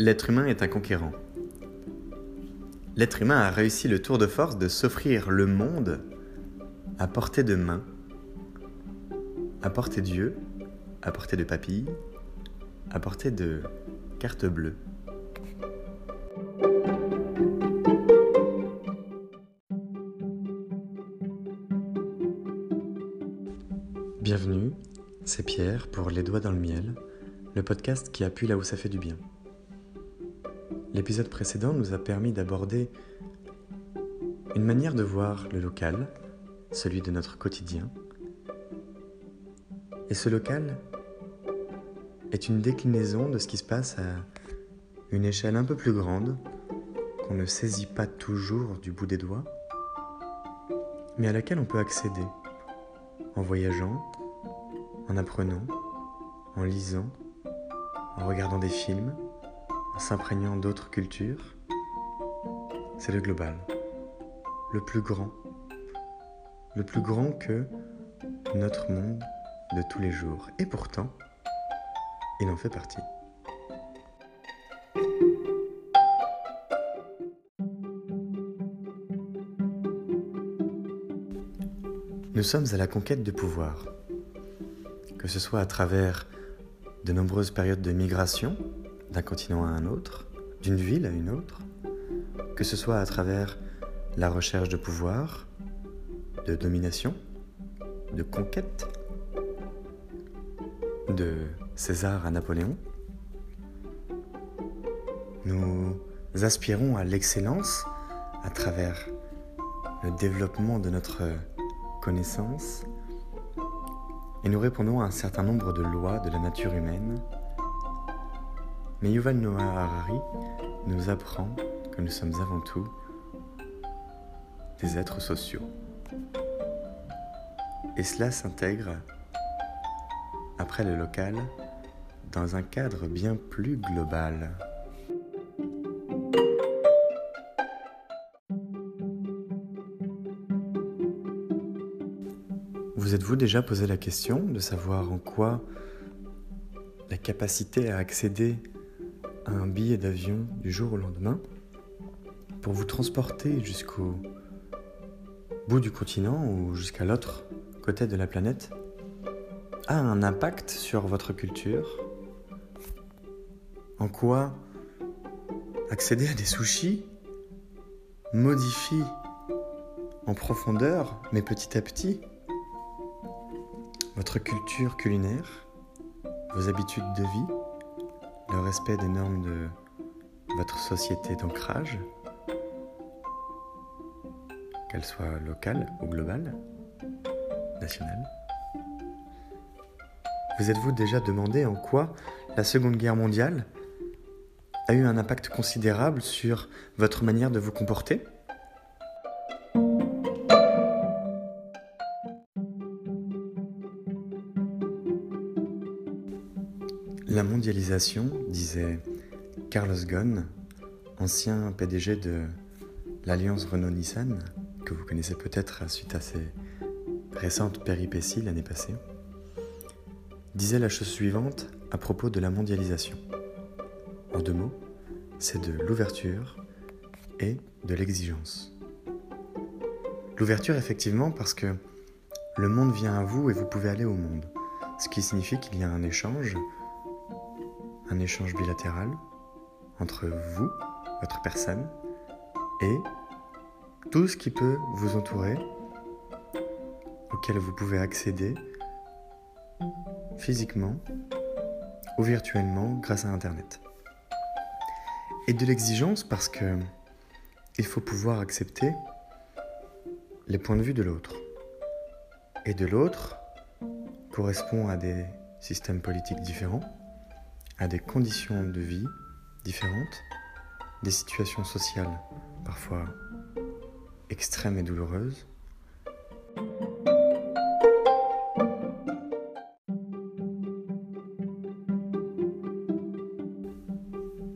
L'être humain est un conquérant. L'être humain a réussi le tour de force de s'offrir le monde à portée de main, à portée d'yeux, à portée de papilles, à portée de carte bleue. Bienvenue, c'est Pierre pour Les Doigts dans le Miel, le podcast qui appuie là où ça fait du bien. L'épisode précédent nous a permis d'aborder une manière de voir le local, celui de notre quotidien. Et ce local est une déclinaison de ce qui se passe à une échelle un peu plus grande, qu'on ne saisit pas toujours du bout des doigts, mais à laquelle on peut accéder en voyageant, en apprenant, en lisant, en regardant des films, s'imprégnant d'autres cultures. C'est le global, le plus grand, le plus grand que notre monde de tous les jours. Et pourtant, il en fait partie. Nous sommes à la conquête de pouvoir, que ce soit à travers de nombreuses périodes de migration d'un continent à un autre, d'une ville à une autre, que ce soit à travers la recherche de pouvoir, de domination, de conquête, de César à Napoléon. Nous aspirons à l'excellence à travers le développement de notre connaissance et nous répondons à un certain nombre de lois de la nature humaine. Mais Yuval Noah Harari nous apprend que nous sommes avant tout des êtres sociaux. Et cela s'intègre, après le local, dans un cadre bien plus global. Vous êtes-vous déjà posé la question de savoir en quoi la capacité à accéder un billet d'avion du jour au lendemain pour vous transporter jusqu'au bout du continent ou jusqu'à l'autre côté de la planète a un impact sur votre culture. En quoi accéder à des sushis modifie en profondeur, mais petit à petit, votre culture culinaire, vos habitudes de vie, le respect des normes de votre société d'ancrage, qu'elle soit locale ou globale, nationale. Vous êtes-vous déjà demandé en quoi la Seconde Guerre mondiale a eu un impact considérable sur votre manière de vous comporter? La mondialisation, disait Carlos Ghosn, ancien PDG de l'alliance Renault-Nissan, que vous connaissez peut-être suite à ses récentes péripéties l'année passée, disait la chose suivante à propos de la mondialisation. En deux mots, c'est de l'ouverture et de l'exigence. L'ouverture effectivement parce que le monde vient à vous et vous pouvez aller au monde, ce qui signifie qu'il y a un échange un échange bilatéral entre vous, votre personne, et tout ce qui peut vous entourer, auquel vous pouvez accéder physiquement ou virtuellement grâce à Internet. Et de l'exigence parce que il faut pouvoir accepter les points de vue de l'autre. Et de l'autre correspond à des systèmes politiques différents, à des conditions de vie différentes, des situations sociales parfois extrêmes et douloureuses.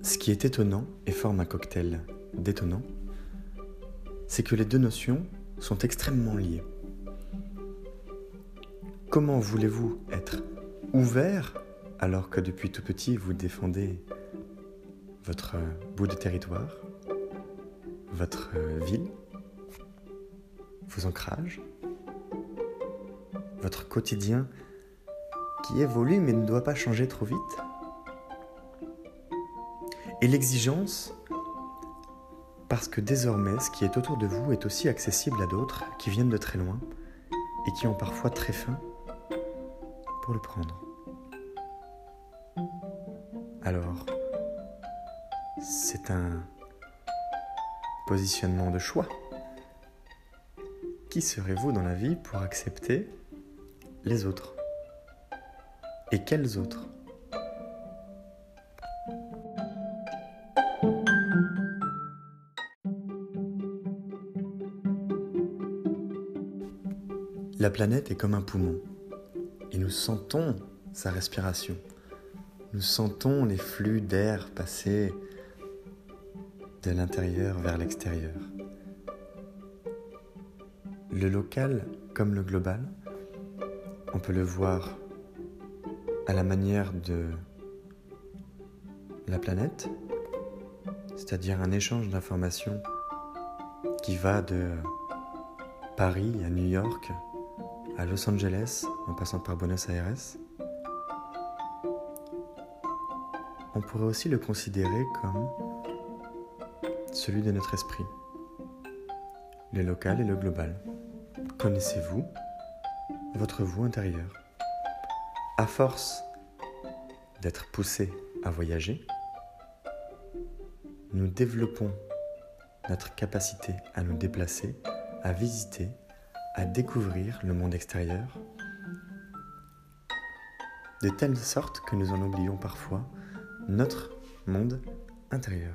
Ce qui est étonnant et forme un cocktail détonnant, c'est que les deux notions sont extrêmement liées. Comment voulez-vous être ouvert alors que depuis tout petit vous défendez votre bout de territoire, votre ville, vos ancrages, votre quotidien qui évolue mais ne doit pas changer trop vite. Et l'exigence, parce que désormais ce qui est autour de vous est aussi accessible à d'autres qui viennent de très loin et qui ont parfois très faim pour le prendre. Alors, c'est un positionnement de choix. Qui serez-vous dans la vie pour accepter les autres? Et quels autres? La planète est comme un poumon et nous sentons sa respiration. Nous sentons les flux d'air passer de l'intérieur vers l'extérieur. Le local comme le global, on peut le voir à la manière de la planète, c'est-à-dire un échange d'informations qui va de Paris à New York, à Los Angeles, en passant par Buenos Aires. On pourrait aussi le considérer comme celui de notre esprit, le local et le global. Connaissez-vous votre vous intérieur? À force d'être poussé à voyager, nous développons notre capacité à nous déplacer, à visiter, à découvrir le monde extérieur, de telle sorte que nous en oublions parfois notre monde intérieur.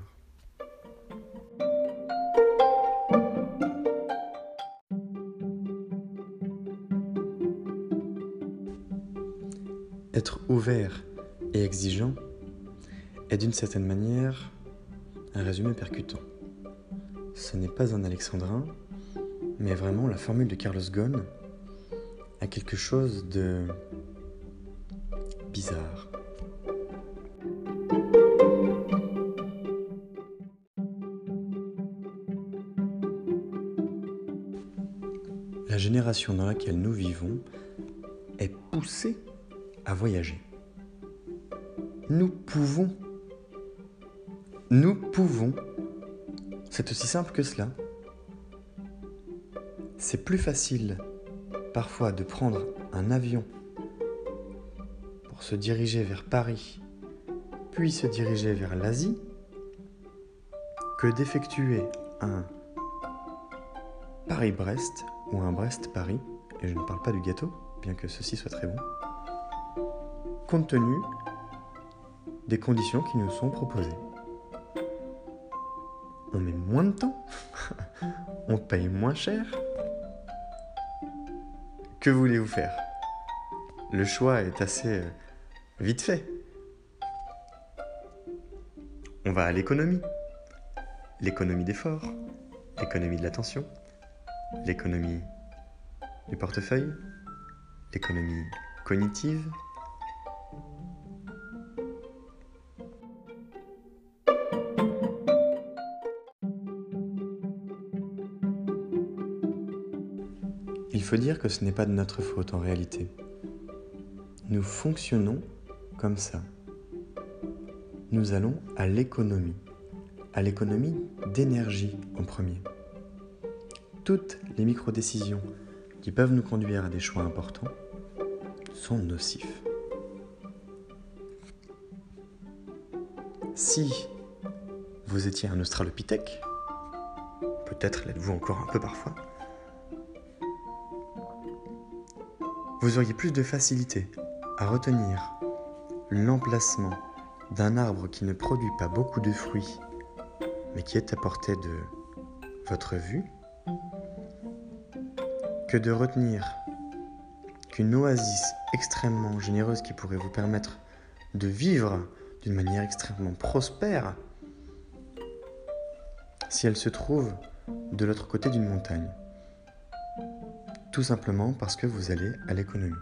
Être ouvert et exigeant est d'une certaine manière un résumé percutant. Ce n'est pas un alexandrin, mais vraiment la formule de Carlos Ghosn a quelque chose de bizarre. La génération dans laquelle nous vivons est poussée à voyager. Nous pouvons. Nous pouvons. C'est aussi simple que cela. C'est plus facile parfois de prendre un avion pour se diriger vers Paris, puis se diriger vers l'Asie, que d'effectuer un Paris-Brest ou un Brest-Paris, et je ne parle pas du gâteau, bien que ceci soit très bon compte tenu des conditions qui nous sont proposées. On met moins de temps, on paye moins cher. Que voulez-vous faire? Le choix est assez euh, vite fait. On va à l'économie. L'économie d'effort, l'économie de l'attention, l'économie du portefeuille, l'économie cognitive, Il faut dire que ce n'est pas de notre faute en réalité. Nous fonctionnons comme ça. Nous allons à l'économie, à l'économie d'énergie en premier. Toutes les micro-décisions qui peuvent nous conduire à des choix importants sont nocifs. Si vous étiez un australopithèque, peut-être l'êtes-vous encore un peu parfois, vous auriez plus de facilité à retenir l'emplacement d'un arbre qui ne produit pas beaucoup de fruits, mais qui est à portée de votre vue, que de retenir qu'une oasis extrêmement généreuse qui pourrait vous permettre de vivre d'une manière extrêmement prospère, si elle se trouve de l'autre côté d'une montagne. Tout simplement parce que vous allez à l'économie.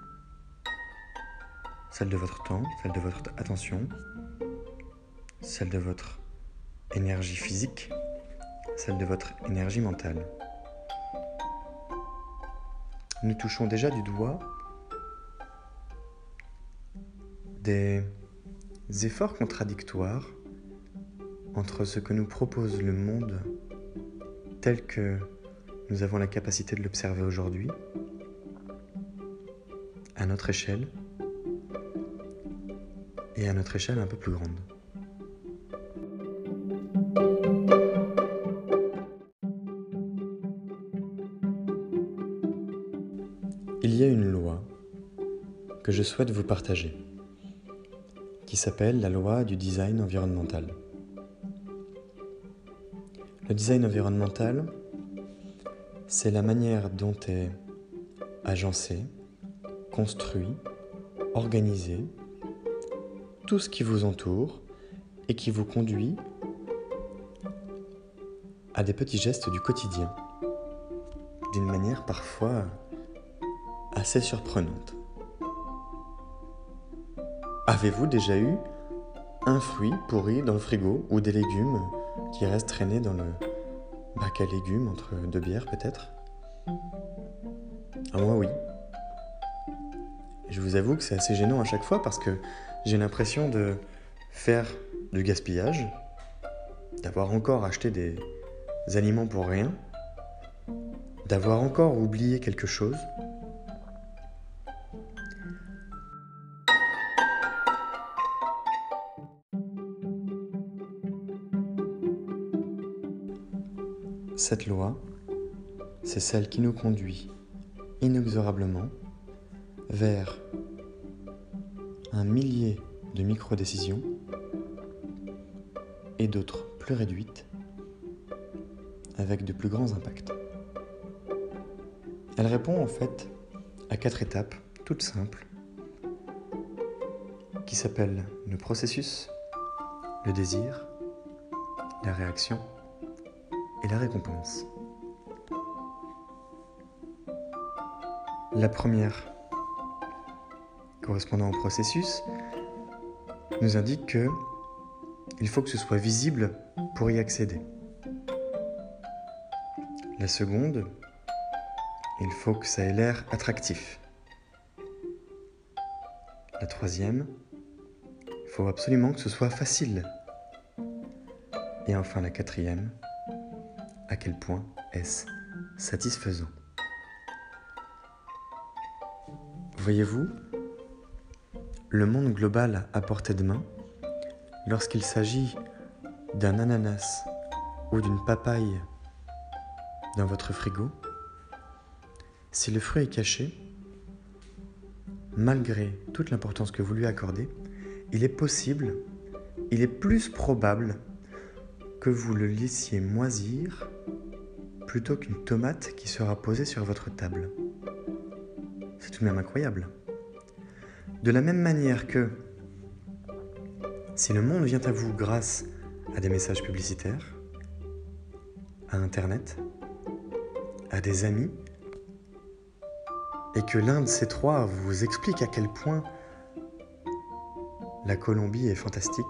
Celle de votre temps, celle de votre attention, celle de votre énergie physique, celle de votre énergie mentale. Nous touchons déjà du doigt des efforts contradictoires entre ce que nous propose le monde tel que nous avons la capacité de l'observer aujourd'hui, à notre échelle, et à notre échelle un peu plus grande. Souhaite vous partager, qui s'appelle la loi du design environnemental. Le design environnemental, c'est la manière dont est agencé, construit, organisé tout ce qui vous entoure et qui vous conduit à des petits gestes du quotidien, d'une manière parfois assez surprenante. Avez-vous déjà eu un fruit pourri dans le frigo ou des légumes qui restent traînés dans le bac à légumes entre deux bières peut-être? À moi oui. Je vous avoue que c'est assez gênant à chaque fois parce que j'ai l'impression de faire du gaspillage, d'avoir encore acheté des aliments pour rien, d'avoir encore oublié quelque chose. Cette loi, c'est celle qui nous conduit inexorablement vers un millier de micro-décisions et d'autres plus réduites avec de plus grands impacts. Elle répond en fait à quatre étapes toutes simples qui s'appellent le processus, le désir, la réaction et la récompense. La première correspondant au processus nous indique que il faut que ce soit visible pour y accéder. La seconde, il faut que ça ait l'air attractif. La troisième, il faut absolument que ce soit facile. Et enfin la quatrième, à quel point est-ce satisfaisant. Voyez-vous, le monde global à portée de main, lorsqu'il s'agit d'un ananas ou d'une papaye dans votre frigo, si le fruit est caché, malgré toute l'importance que vous lui accordez, il est possible, il est plus probable que vous le laissiez moisir plutôt qu'une tomate qui sera posée sur votre table. C'est tout de même incroyable. De la même manière que si le monde vient à vous grâce à des messages publicitaires, à Internet, à des amis, et que l'un de ces trois vous explique à quel point la Colombie est fantastique,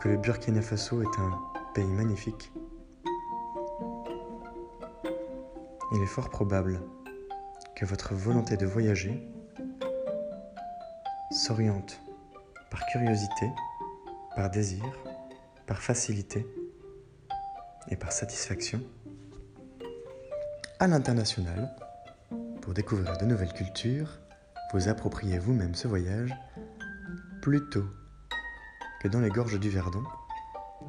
que le Burkina Faso est un pays magnifique, il est fort probable que votre volonté de voyager s'oriente par curiosité, par désir, par facilité et par satisfaction à l'international pour découvrir de nouvelles cultures, vous appropriez vous-même ce voyage plutôt que dans les gorges du Verdon,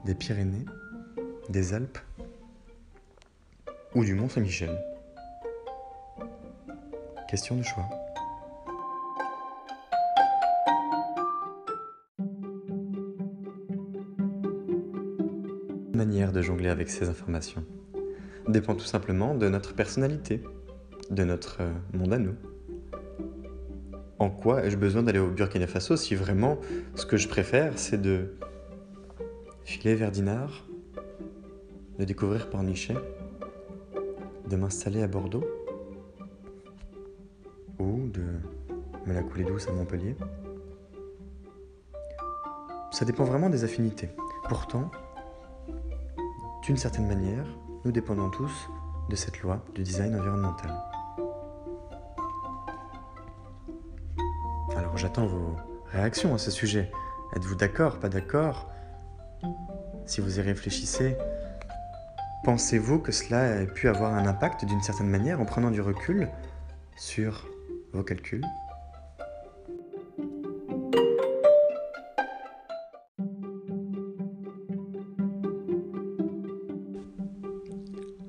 des Pyrénées, des Alpes ou du Mont Saint-Michel. Question de choix. La manière de jongler avec ces informations dépend tout simplement de notre personnalité, de notre euh, monde à nous. En quoi ai-je besoin d'aller au Burkina Faso si vraiment ce que je préfère c'est de filer vers Dinard, de découvrir Pornichet, de m'installer à Bordeaux ou de me la couler douce à Montpellier ça dépend vraiment des affinités. Pourtant, d'une certaine manière, nous dépendons tous de cette loi du design environnemental. J'attends vos réactions à ce sujet. Êtes-vous d'accord, pas d'accord? Si vous y réfléchissez, pensez-vous que cela ait pu avoir un impact d'une certaine manière en prenant du recul sur vos calculs?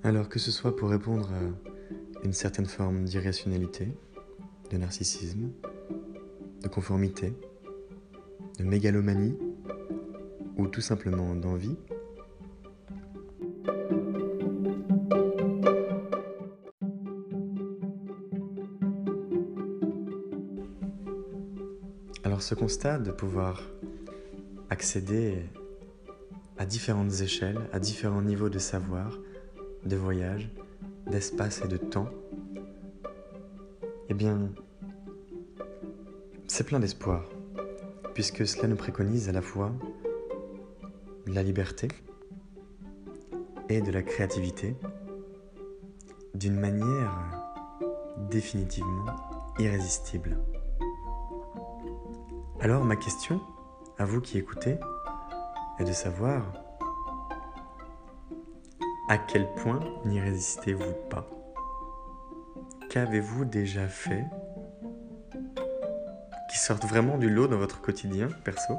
Alors que ce soit pour répondre à une certaine forme d'irrationalité, de narcissisme, de conformité, de mégalomanie ou tout simplement d'envie, Alors ce constat de pouvoir accéder à différentes échelles, à différents niveaux de savoir, de voyage, d'espace et de temps, eh bien, c'est plein d'espoir, puisque cela nous préconise à la fois la liberté et de la créativité d'une manière définitivement irrésistible. Alors ma question, à vous qui écoutez, est de savoir à quel point n'y résistez-vous pas? Qu'avez-vous déjà fait qui sorte vraiment du lot dans votre quotidien perso?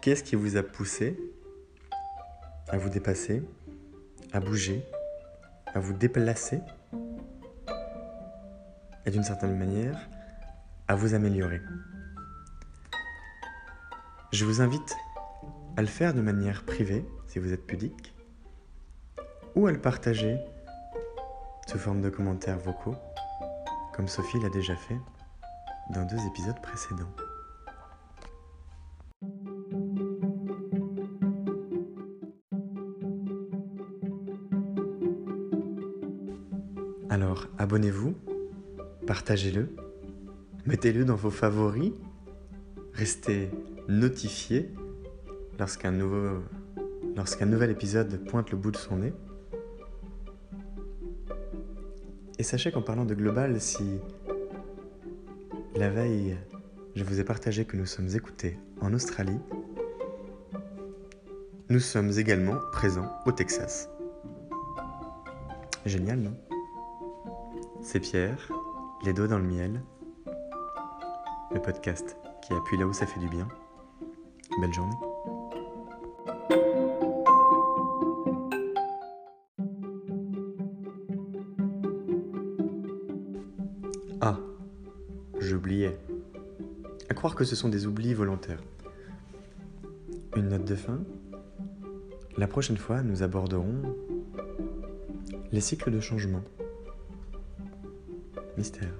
Qu'est-ce qui vous a poussé à vous dépasser, à bouger, à vous déplacer? Et d'une certaine manière à vous améliorer. Je vous invite à le faire de manière privée si vous êtes pudique, ou à le partager sous forme de commentaires vocaux, comme Sophie l'a déjà fait dans deux épisodes précédents. Alors, abonnez-vous, partagez-le, mettez-le dans vos favoris, restez notifié lorsqu'un nouveau lorsqu'un nouvel épisode pointe le bout de son nez. Et sachez qu'en parlant de global, si la veille, je vous ai partagé que nous sommes écoutés en Australie, nous sommes également présents au Texas. Génial, non? C'est Pierre, les doigts dans le miel, le podcast qui appuie là où ça fait du bien. Belle journée. Que ce sont des oublis volontaires. Une note de fin La prochaine fois, nous aborderons les cycles de changement. Mystère.